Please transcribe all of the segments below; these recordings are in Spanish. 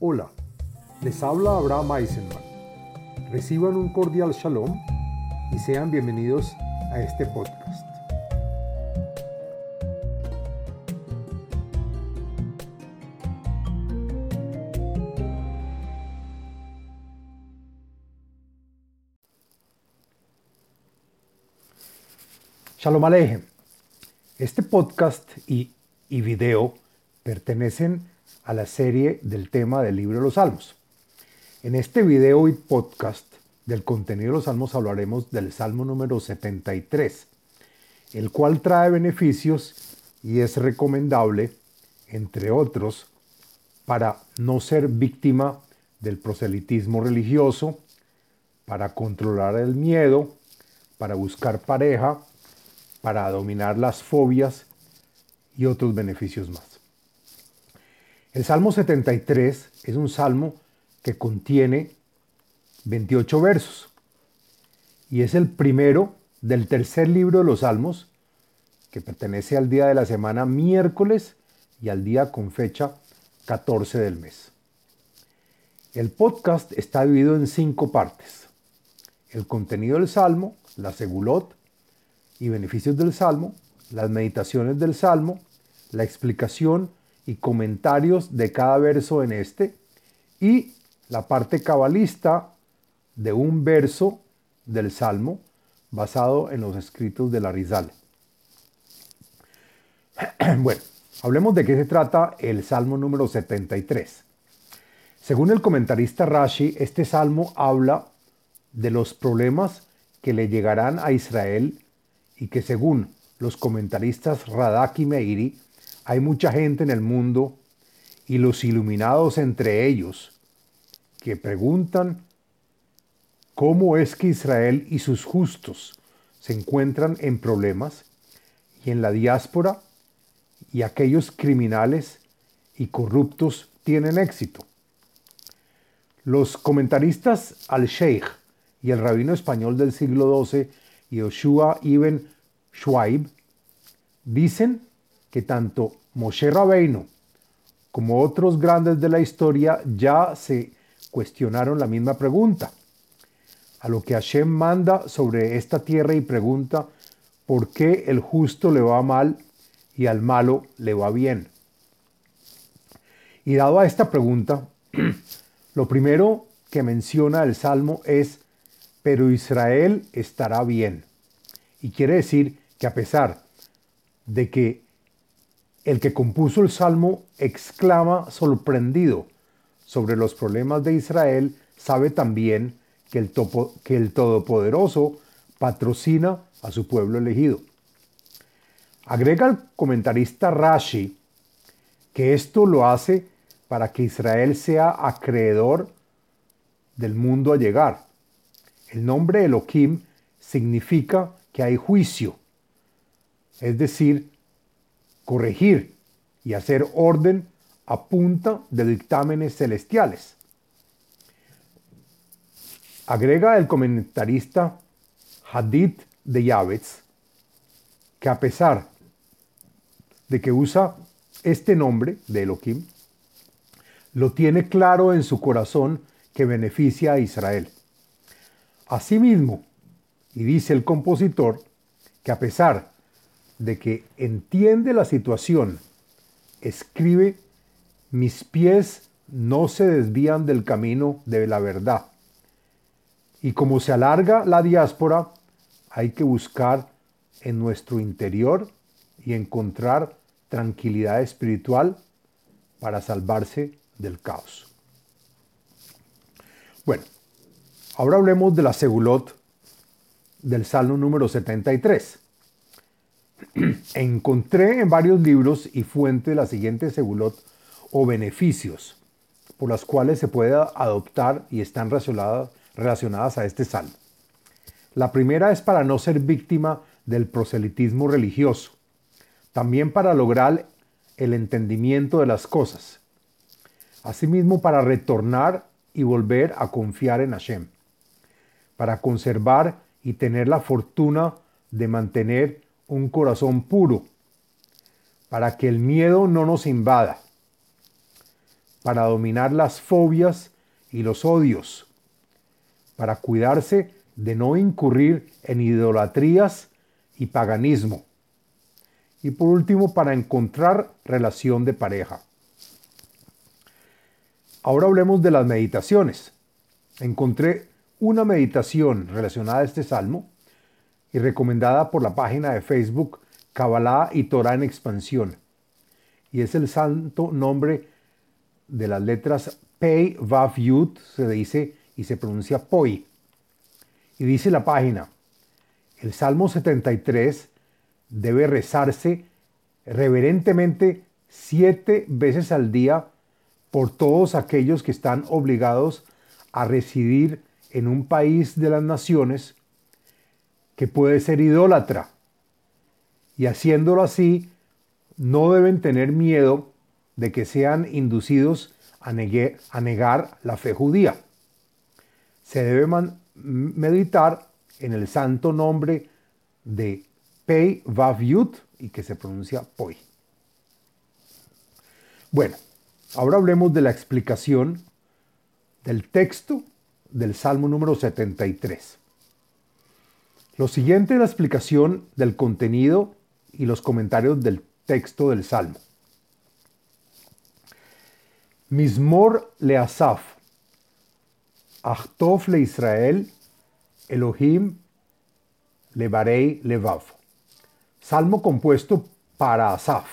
Hola, les habla Abraham Eisenman. Reciban un cordial shalom y sean bienvenidos a este podcast. Shalom Alejem. Este podcast y, y video pertenecen a la serie del tema del libro de los Salmos. En este video y podcast del contenido de los Salmos hablaremos del Salmo número 73, el cual trae beneficios y es recomendable, entre otros, para no ser víctima del proselitismo religioso, para controlar el miedo, para buscar pareja, para dominar las fobias y otros beneficios más. El Salmo 73 es un salmo que contiene 28 versos y es el primero del tercer libro de los Salmos que pertenece al día de la semana miércoles y al día con fecha 14 del mes. El podcast está dividido en cinco partes. El contenido del Salmo, la segulot, y beneficios del Salmo, las meditaciones del Salmo, la explicación y comentarios de cada verso en este y la parte cabalista de un verso del Salmo basado en los escritos de la Rizal. bueno, hablemos de qué se trata el Salmo número 73. Según el comentarista Rashi, este salmo habla de los problemas que le llegarán a Israel y que según los comentaristas Radak y Meiri, hay mucha gente en el mundo y los iluminados entre ellos que preguntan cómo es que Israel y sus justos se encuentran en problemas y en la diáspora y aquellos criminales y corruptos tienen éxito. Los comentaristas al-Sheikh y el rabino español del siglo XII Yoshua ibn Schwaib, dicen que tanto Moshe Rabbeinu como otros grandes de la historia ya se cuestionaron la misma pregunta. A lo que Hashem manda sobre esta tierra y pregunta por qué el justo le va mal y al malo le va bien. Y dado a esta pregunta, lo primero que menciona el Salmo es pero Israel estará bien. Y quiere decir que a pesar de que el que compuso el Salmo exclama sorprendido sobre los problemas de Israel, sabe también que el, que el Todopoderoso patrocina a su pueblo elegido. Agrega el comentarista Rashi que esto lo hace para que Israel sea acreedor del mundo a llegar, el nombre Elohim significa que hay juicio, es decir, corregir y hacer orden a punta de dictámenes celestiales. Agrega el comentarista Hadith de Yavetz que a pesar de que usa este nombre de Elohim, lo tiene claro en su corazón que beneficia a Israel. Asimismo, y dice el compositor, que a pesar de que entiende la situación, escribe, mis pies no se desvían del camino de la verdad. Y como se alarga la diáspora, hay que buscar en nuestro interior y encontrar tranquilidad espiritual para salvarse del caos. Bueno, Ahora hablemos de la segulot del Salmo número 73. Encontré en varios libros y fuentes la siguiente segulot o beneficios por las cuales se puede adoptar y están relacionadas, a este salmo. La primera es para no ser víctima del proselitismo religioso, también para lograr el entendimiento de las cosas, asimismo para retornar y volver a confiar en Hashem para conservar y tener la fortuna de mantener un corazón puro, para que el miedo no nos invada, para dominar las fobias y los odios, para cuidarse de no incurrir en idolatrías y paganismo. Y por último, para encontrar relación de pareja. Ahora hablemos de las meditaciones. Encontré una meditación relacionada a este salmo y recomendada por la página de Facebook Kabbalah y Torah en expansión. Y es el santo nombre de las letras Pei, Vav, Yud, se dice y se pronuncia Poi. Y dice la página, el Salmo 73 debe rezarse reverentemente siete veces al día por todos aquellos que están obligados a residir en un país de las naciones que puede ser idólatra. Y haciéndolo así, no deben tener miedo de que sean inducidos a, negar la fe judía. Se debe meditar en el santo nombre de Pei Vav Yud y que se pronuncia Poi. Bueno, ahora hablemos de la explicación del texto del Salmo número 73. Lo siguiente es la explicación del contenido y los comentarios del texto del Salmo. Mismor le Asaf, Achtof le Israel, Elohim le Barei Levav. Salmo compuesto para Asaf.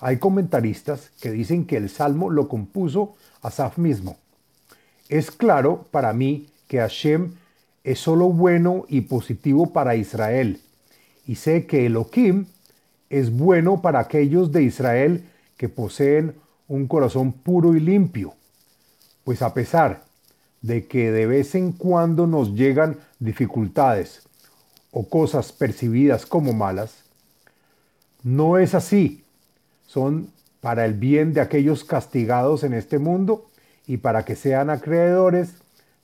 Hay comentaristas que dicen que el salmo lo compuso Asaf mismo. Es claro para mí que Hashem es solo bueno y positivo para Israel, y sé que Elohim es bueno para aquellos de Israel que poseen un corazón puro y limpio, pues a pesar de que de vez en cuando nos llegan dificultades o cosas percibidas como malas, no es así. Son para el bien de aquellos castigados en este mundo y para que sean acreedores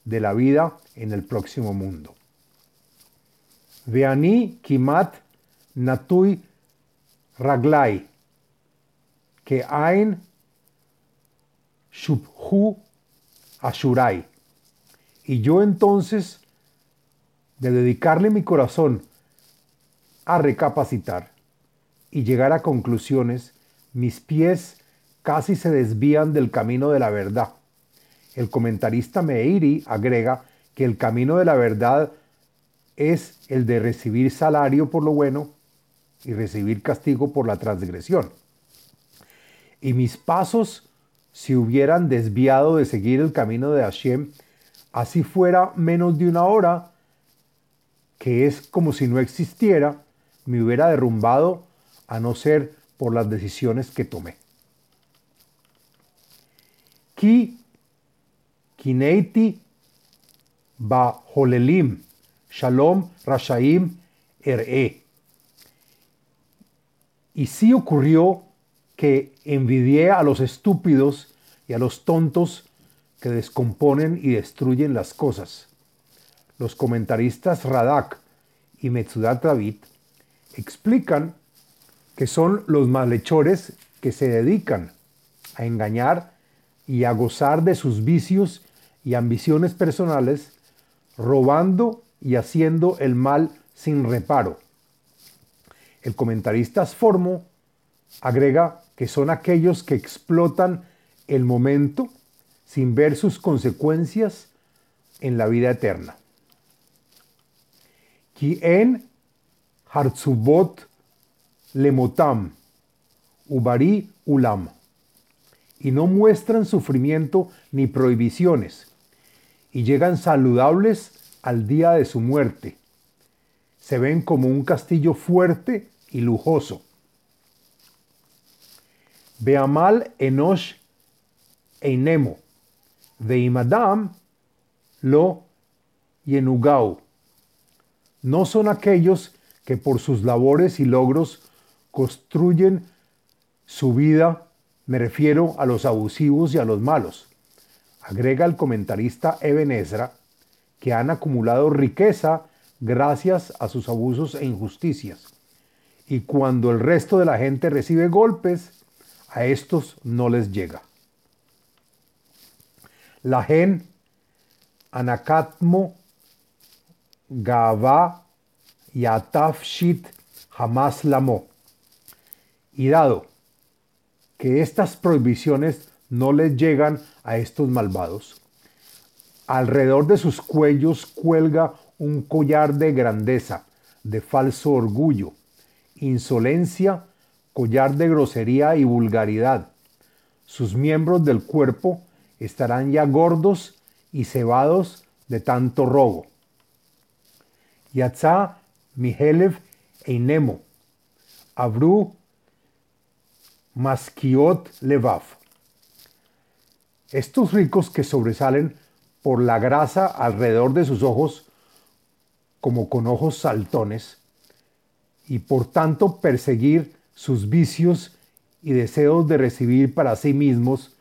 de la vida en el próximo mundo. Veani kimat natui raglai, que ain Shubhu Ashurai. Y yo entonces, de dedicarle mi corazón a recapacitar y llegar a conclusiones, mis pies casi se desvían del camino de la verdad. El comentarista Meiri agrega que el camino de la verdad es el de recibir salario por lo bueno y recibir castigo por la transgresión. Y mis pasos si hubieran desviado de seguir el camino de Hashem, así fuera menos de una hora, que es como si no existiera, me hubiera derrumbado a no ser por las decisiones que tomé. Ki kineiti ba holelim, shalom rashaim er'e. Y sí ocurrió que envidié a los estúpidos y a los tontos que descomponen y destruyen las cosas. Los comentaristas Radak y Metzudat David explican que son los malhechores que se dedican a engañar y a gozar de sus vicios y ambiciones personales, robando y haciendo el mal sin reparo. El comentarista Sformo agrega que son aquellos que explotan el momento sin ver sus consecuencias en la vida eterna. Kien hartzubot lemotam ubari ulam y no muestran sufrimiento ni prohibiciones y llegan saludables al día de su muerte. Se ven como un castillo fuerte y lujoso Beamal Enosh Einemo, Veimadam Lo Yenugau. No son aquellos que por sus labores y logros construyen su vida, me refiero a los abusivos y a los malos. Agrega el comentarista Eben Ezra que han acumulado riqueza gracias a sus abusos e injusticias. Y cuando el resto de la gente recibe golpes, a estos no les llega. La gen anakatmo gava yatafshit jamás lamo. Y dado que estas prohibiciones no les llegan a estos malvados, alrededor de sus cuellos cuelga un collar de grandeza, de falso orgullo, insolencia, collar de grosería y vulgaridad. Sus miembros del cuerpo estarán ya gordos y cebados de tanto robo. Yatza Mihelev Einemo, Abru Maskiot Levav. Estos ricos que sobresalen por la grasa alrededor de sus ojos como con ojos saltones y por tanto perseguir sus vicios y deseos de recibir para sí mismos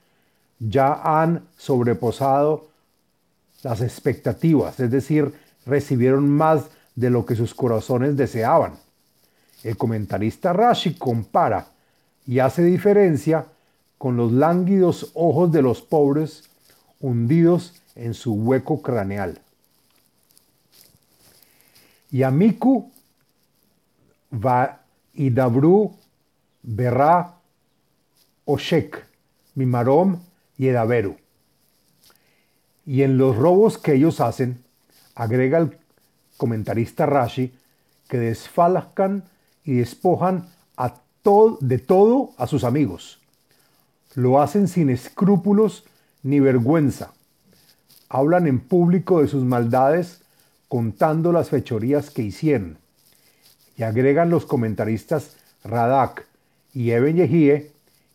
ya han sobreposado las expectativas, es decir, recibieron más de lo que sus corazones deseaban. El comentarista Rashi compara y hace diferencia con los lánguidos ojos de los pobres hundidos en su hueco craneal. Yamiku va idabru berra oshek mimarom y edaveru. Y en los robos que ellos hacen, agrega el comentarista Rashi, que desfalcan y despojan a de todo a sus amigos. Lo hacen sin escrúpulos ni vergüenza. Hablan en público de sus maldades, contando las fechorías que hicieron. Y agregan los comentaristas Radak y Eben Yehie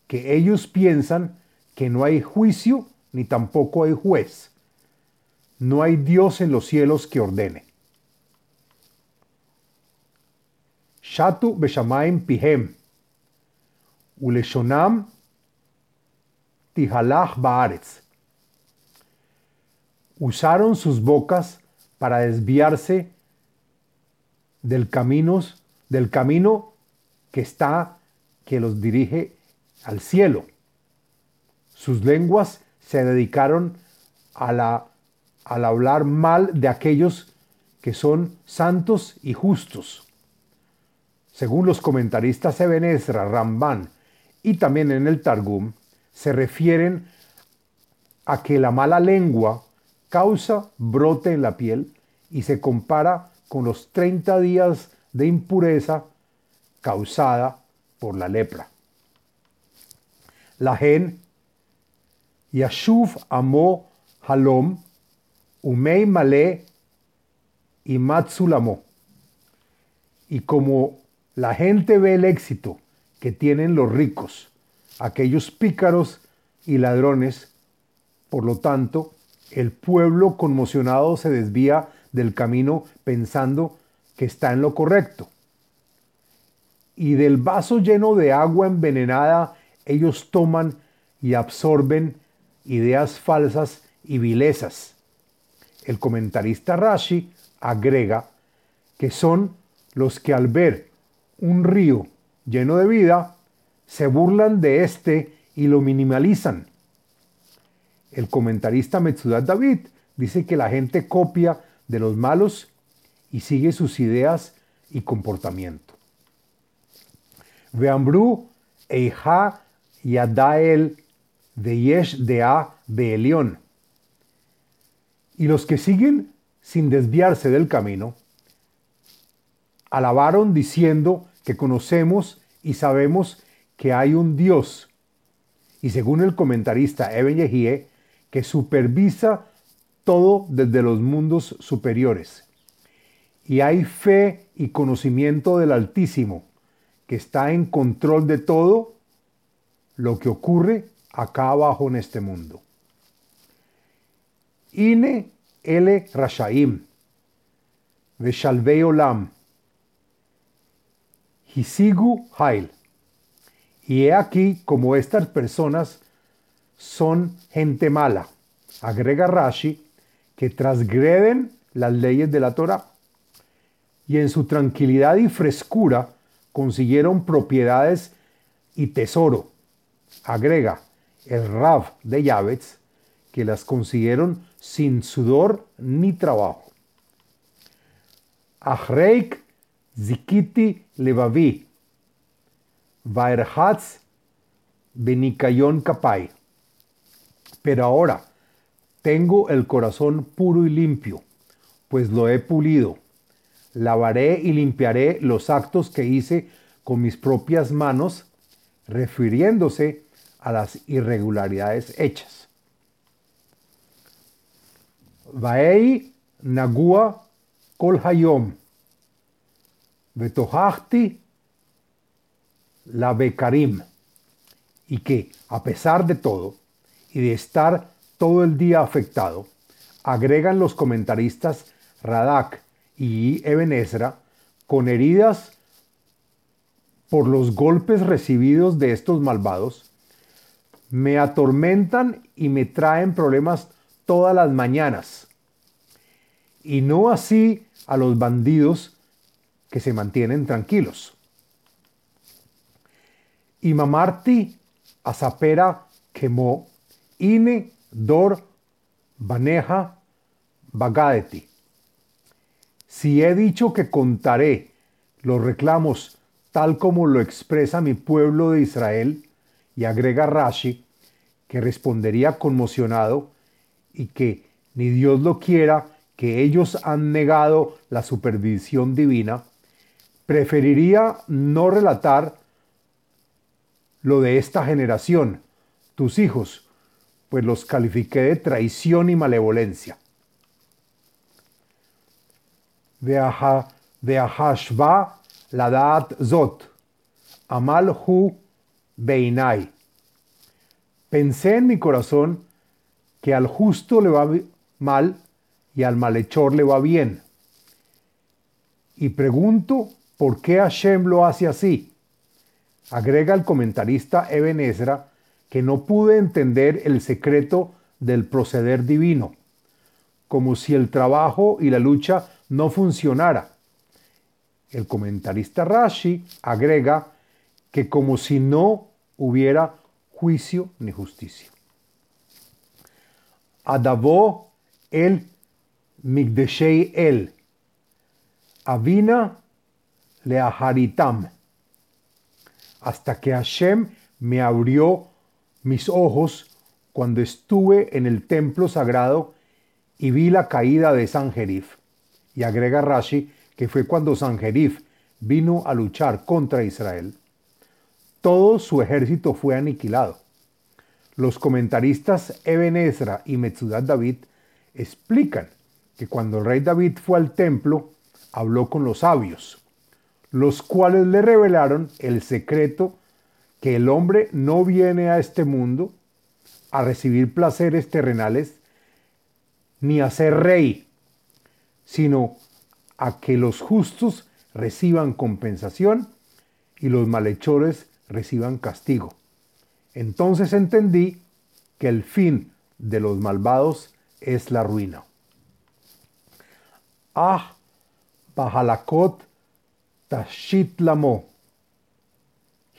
que ellos piensan que no hay juicio ni tampoco hay juez. No hay Dios en los cielos que ordene. Shatu Beshamaim Pihem, Uleshonam Tihalach Baaretz. Usaron sus bocas para desviarse del camino, del camino que está, que los dirige al cielo. Sus lenguas se dedicaron a la al hablar mal de aquellos que son santos y justos. Según los comentaristas Eben Ezra, Ramban y también en el Targum, se refieren a que la mala lengua causa brote en la piel y se compara con los 30 días de impureza causada por la lepra. La gen Yashuv Amo Halom Umei Malé y Matsulamo. Y como la gente ve el éxito que tienen los ricos, aquellos pícaros y ladrones, por lo tanto, el pueblo conmocionado se desvía del camino pensando que está en lo correcto. Y del vaso lleno de agua envenenada, ellos toman y absorben ideas falsas y vilezas el comentarista Rashi agrega que son los que al ver un río lleno de vida, se burlan de éste y lo minimalizan. El comentarista Metzudat David dice que la gente copia de los malos y sigue sus ideas y comportamiento. Veambru Eija Yadael de Yesh Dea Beelion y los que siguen sin desviarse del camino, alabaron diciendo que conocemos y sabemos que hay un Dios. Y según el comentarista Eben Yehie, que supervisa todo desde los mundos superiores. Y hay fe y conocimiento del Altísimo, que está en control de todo lo que ocurre acá abajo en este mundo. Ine ele rashaim, veshalvei olam, hisigu hail. Y he aquí como estas personas son gente mala, agrega Rashi, que transgreden las leyes de la Torah y en su tranquilidad y frescura consiguieron propiedades y tesoro. Agrega el Rav de Yavetz que las consiguieron sin sudor ni trabajo. Achreik zikiti levavi, vaerhatz benikayon kapai. Pero ahora tengo el corazón puro y limpio, pues lo he pulido. Lavaré y limpiaré los actos que hice con mis propias manos, refiriéndose a las irregularidades hechas. Vaei nagua kol hayom, vetohachti la bekarim, y que, a pesar de todo, y de estar todo el día afectado, agregan los comentaristas Radak y Eben con heridas por los golpes recibidos de estos malvados, me atormentan y me traen problemas todas las mañanas. Y no así a los bandidos que se mantienen tranquilos. Y mamarti asapera quemó, ine dor baneja bagadeti. Si he dicho que contaré los reclamos tal como lo expresa mi pueblo de Israel, y agrega Rashi, que respondería conmocionado y que ni Dios lo quiera, que ellos han negado la supervisión divina, preferiría no relatar lo de esta generación, tus hijos, pues los califiqué de traición y malevolencia. De Zot, Amal Hu Beinai. Pensé en mi corazón que al justo le va mal y al malhechor le va bien. Y pregunto por qué Hashem lo hace así. Agrega el comentarista Eben que no pude entender el secreto del proceder divino, como si el trabajo y la lucha no funcionara. El comentarista Rashi agrega que como si no hubiera juicio ni justicia. Adabó el Migdeshei el, Avina leaharitam, hasta que Hashem me abrió mis ojos cuando estuve en el templo sagrado y vi la caída de Sanjerif. Y agrega Rashi que fue cuando Sanjerif vino a luchar contra Israel. Todo su ejército fue aniquilado. Los comentaristas Eben y Metzudat David explican que cuando el rey David fue al templo, habló con los sabios, los cuales le revelaron el secreto que el hombre no viene a este mundo a recibir placeres terrenales ni a ser rey, sino a que los justos reciban compensación y los malhechores reciban castigo. Entonces entendí que el fin de los malvados es la ruina. Ah, Bahalakot Tashit Lamo,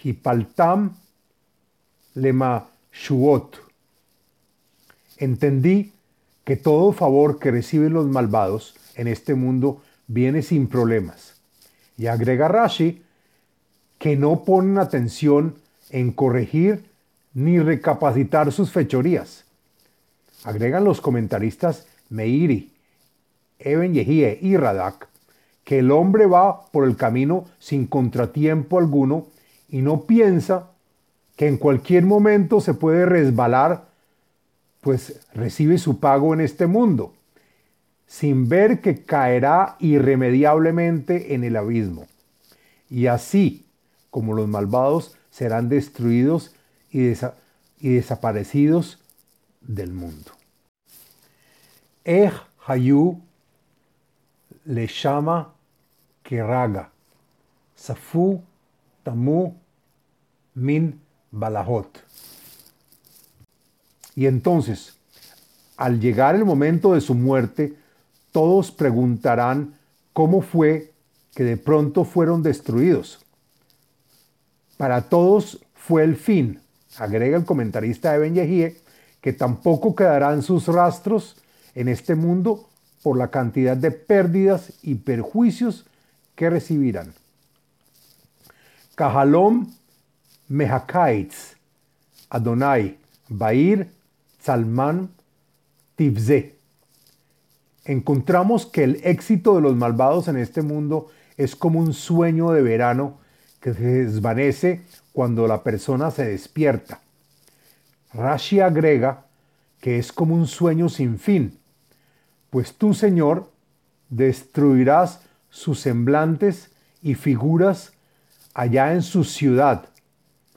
Hipaltam Lema Shuot. Entendí que todo favor que reciben los malvados en este mundo viene sin problemas. Y agrega Rashi que no ponen atención en corregir ni recapacitar sus fechorías. Agregan los comentaristas Meiri, Eben Yehie y Radak que el hombre va por el camino sin contratiempo alguno y no piensa que en cualquier momento se puede resbalar, pues recibe su pago en este mundo, sin ver que caerá irremediablemente en el abismo. Y así, como los malvados serán destruidos y, desaparecidos del mundo. Ej Hayu le llama Keraga, Safu Tamu Min Balahot. Y entonces, al llegar el momento de su muerte, todos preguntarán cómo fue que de pronto fueron destruidos. Para todos fue el fin, agrega el comentarista Eben Yehie, que tampoco quedarán sus rastros en este mundo por la cantidad de pérdidas y perjuicios que recibirán. Kahalom Mehakaitz, Adonai, Bair, Salman, Tivze. Encontramos que el éxito de los malvados en este mundo es como un sueño de verano que se desvanece cuando la persona se despierta. Rashi agrega que es como un sueño sin fin, pues tú, Señor, destruirás sus semblantes y figuras allá en su ciudad.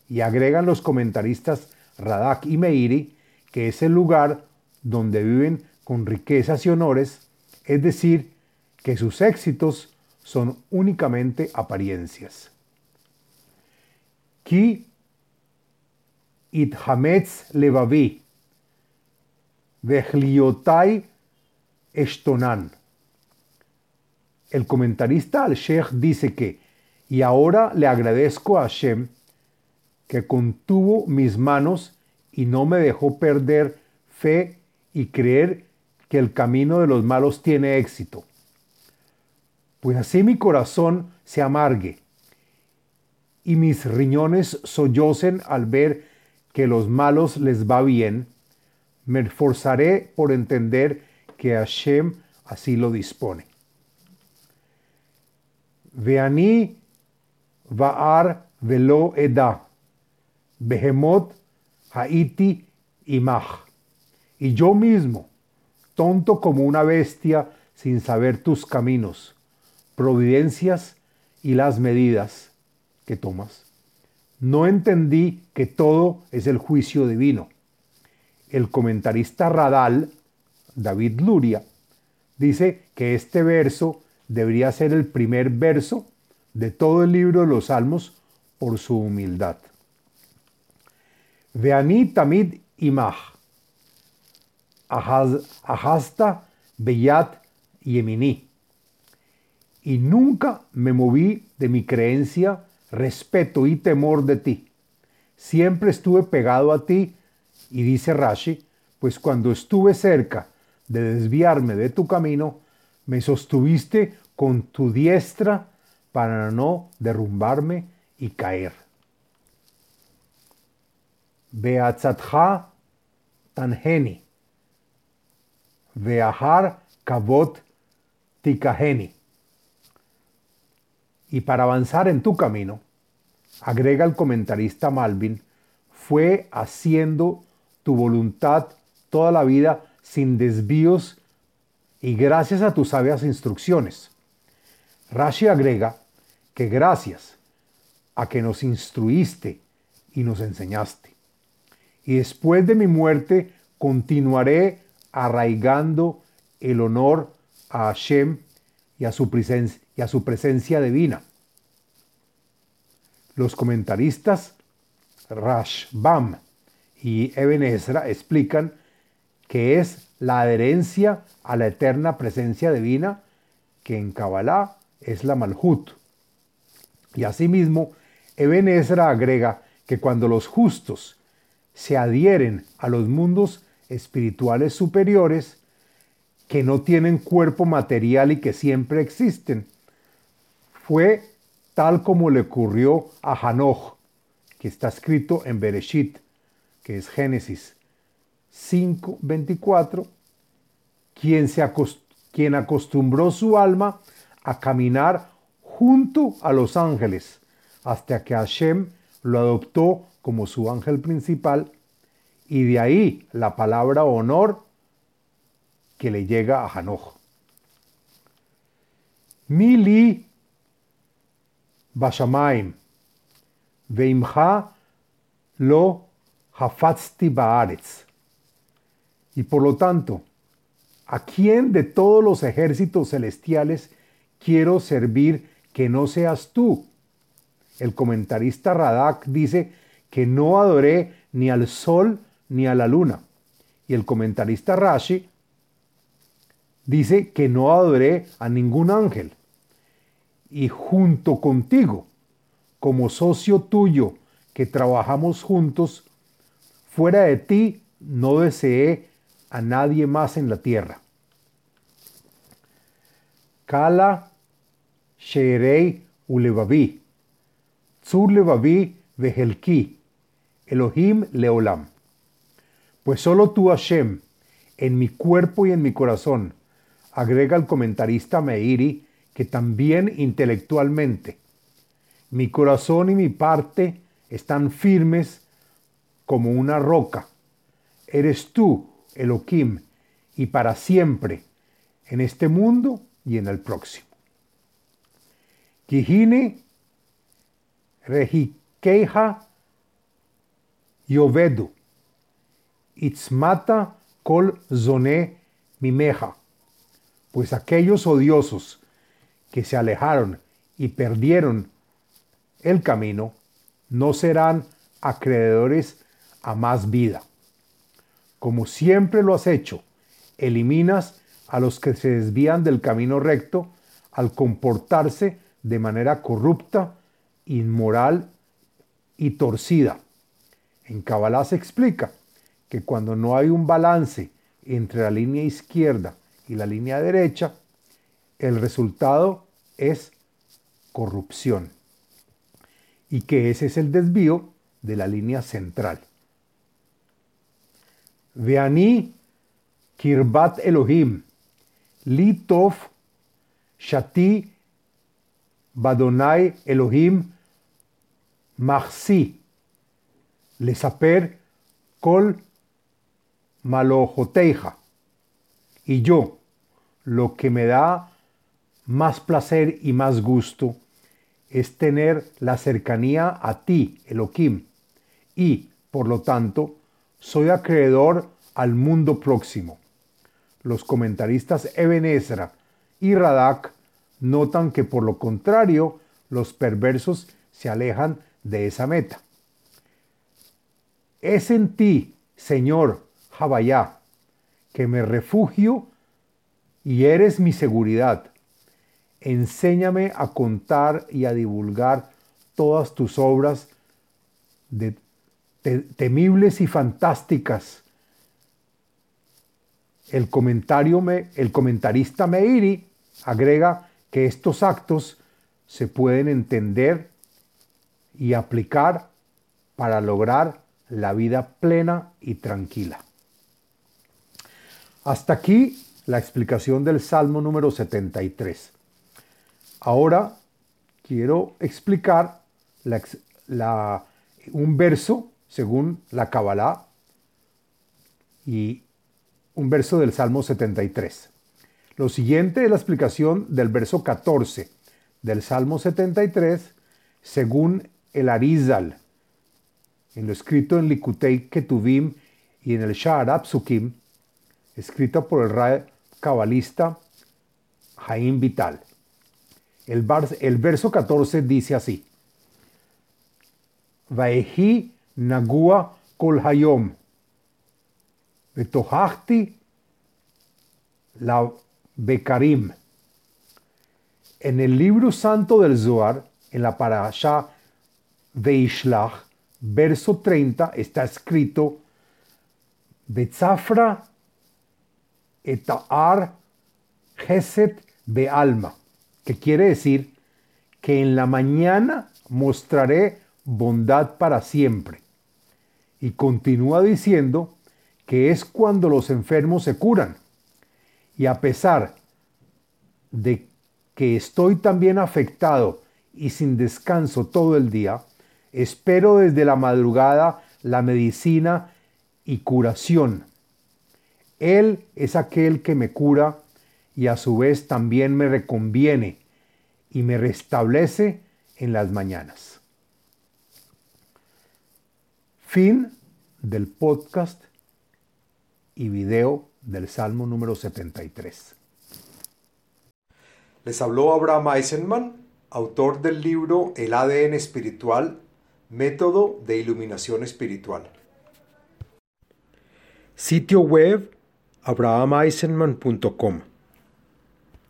Y agregan los comentaristas Radak y Meiri que es el lugar donde viven con riquezas y honores, es decir, que sus éxitos son únicamente apariencias. Ki ithametz levavi vechliotai estonan. El comentarista al-Sheikh dice que, y ahora le agradezco a Hashem que contuvo mis manos y no me dejó perder fe y creer que el camino de los malos tiene éxito. Pues así mi corazón se amargue y mis riñones sollocen al ver que los malos les va bien, me esforzaré por entender que Hashem así lo dispone. Veani Vaar Velo Eda, Behemot Haiti. Y yo mismo, tonto como una bestia sin saber tus caminos, providencias y las medidas que tomas. No entendí que todo es el juicio divino. El comentarista Radal, David Luria, dice que este verso debería ser el primer verso de todo el libro de los Salmos por su humildad. Veani tamid imach, ahasta beyat yemini. Y nunca me moví de mi creencia, respeto y temor de ti. Siempre estuve pegado a ti, y dice Rashi, pues cuando estuve cerca de desviarme de tu camino, me sostuviste con tu diestra para no derrumbarme y caer. Beatzatcha tanheni, veahar kavot tikaheni. Y para avanzar en tu camino, agrega el comentarista Malvin, fue haciendo tu voluntad toda la vida sin desvíos y gracias a tus sabias instrucciones. Rashi agrega que gracias a que nos instruiste y nos enseñaste y después de mi muerte continuaré arraigando el honor a Hashem y a su, presencia, divina. Los comentaristas Rashbam y Eben Ezra explican que es la adherencia a la eterna presencia divina que en Kabbalah es la Malhut. Y asimismo, Eben Ezra agrega que cuando los justos se adhieren a los mundos espirituales superiores que no tienen cuerpo material y que siempre existen. Fue tal como le ocurrió a Hanoch, que está escrito en Bereshit, que es Génesis 5:24, quien, quien acostumbró su alma a caminar junto a los ángeles, hasta que Hashem lo adoptó como su ángel principal y de ahí la palabra honor que le llega a Hanoch. Mili Bashamaim Veimha lo Hafatzti Baaretz. Y por lo tanto, ¿a quién de todos los ejércitos celestiales quiero servir que no seas tú? El comentarista Radak dice que no adoré ni al sol ni a la luna. Y el comentarista Rashi dice que no adoré a ningún ángel. Y junto contigo, como socio tuyo que trabajamos juntos, fuera de ti no deseé a nadie más en la tierra. Kala Sheerei Ulevavi, Tzur Levavi Vehelki, Elohim Leolam. Pues solo tú, Hashem, en mi cuerpo y en mi corazón, agrega el comentarista Meiri, que también intelectualmente, mi corazón y mi parte están firmes como una roca. Eres tú, Elohim, y para siempre, en este mundo y en el próximo. Kihine Rehikeja Yovedu, Itzmata Kol Zone Mimeja, pues aquellos odiosos que se alejaron y perdieron el camino no serán acreedores a más vida. Como siempre lo has hecho, eliminas a los que se desvían del camino recto al comportarse de manera corrupta, inmoral y torcida. En Kabbalah se explica que cuando no hay un balance entre la línea izquierda y la línea derecha, el resultado es corrupción. Y que ese es el desvío de la línea central. Veani Kirbat Elohim, Litov Shati Badonai Elohim Machsi, Lesaper Kol Malojoteja. Y yo, lo que me da más placer y más gusto es tener la cercanía a ti, Elohim, y, por lo tanto, soy acreedor al mundo próximo. Los comentaristas Eben y Radak notan que por lo contrario, los perversos se alejan de esa meta. Es en ti, Señor Jabayá, que me refugio y eres mi seguridad. Enséñame a contar y a divulgar todas tus obras de, temibles y fantásticas. El, comentario me, el comentarista Meiri agrega que estos actos se pueden entender y aplicar para lograr la vida plena y tranquila. Hasta aquí la explicación del Salmo número 73. Ahora quiero explicar un verso según la Kabbalah y un verso del Salmo 73. Lo siguiente es la explicación del verso 14 del Salmo 73 según el Arizal, en lo escrito en Likutei Ketuvim y en el Sha'arab Sukim, escrito por el Ray cabalista Jaim Vital. El, verso 14 dice así: Vaehi nagua kol hayom, la bekarim. En el libro santo del Zohar, en la parasha Veishlach, verso 30, está escrito: Betzafra etar geset alma, que quiere decir que en la mañana mostraré bondad para siempre. Y continúa diciendo que es cuando los enfermos se curan. Y a pesar de que estoy también afectado y sin descanso todo el día, espero desde la madrugada la medicina y curación él es aquel que me cura y a su vez también me reconviene y me restablece en las mañanas. Fin del podcast y video del Salmo número 73. Les habló Abraham Eisenman, autor del libro El ADN espiritual, método de iluminación espiritual. Sitio web abrahameisenman.com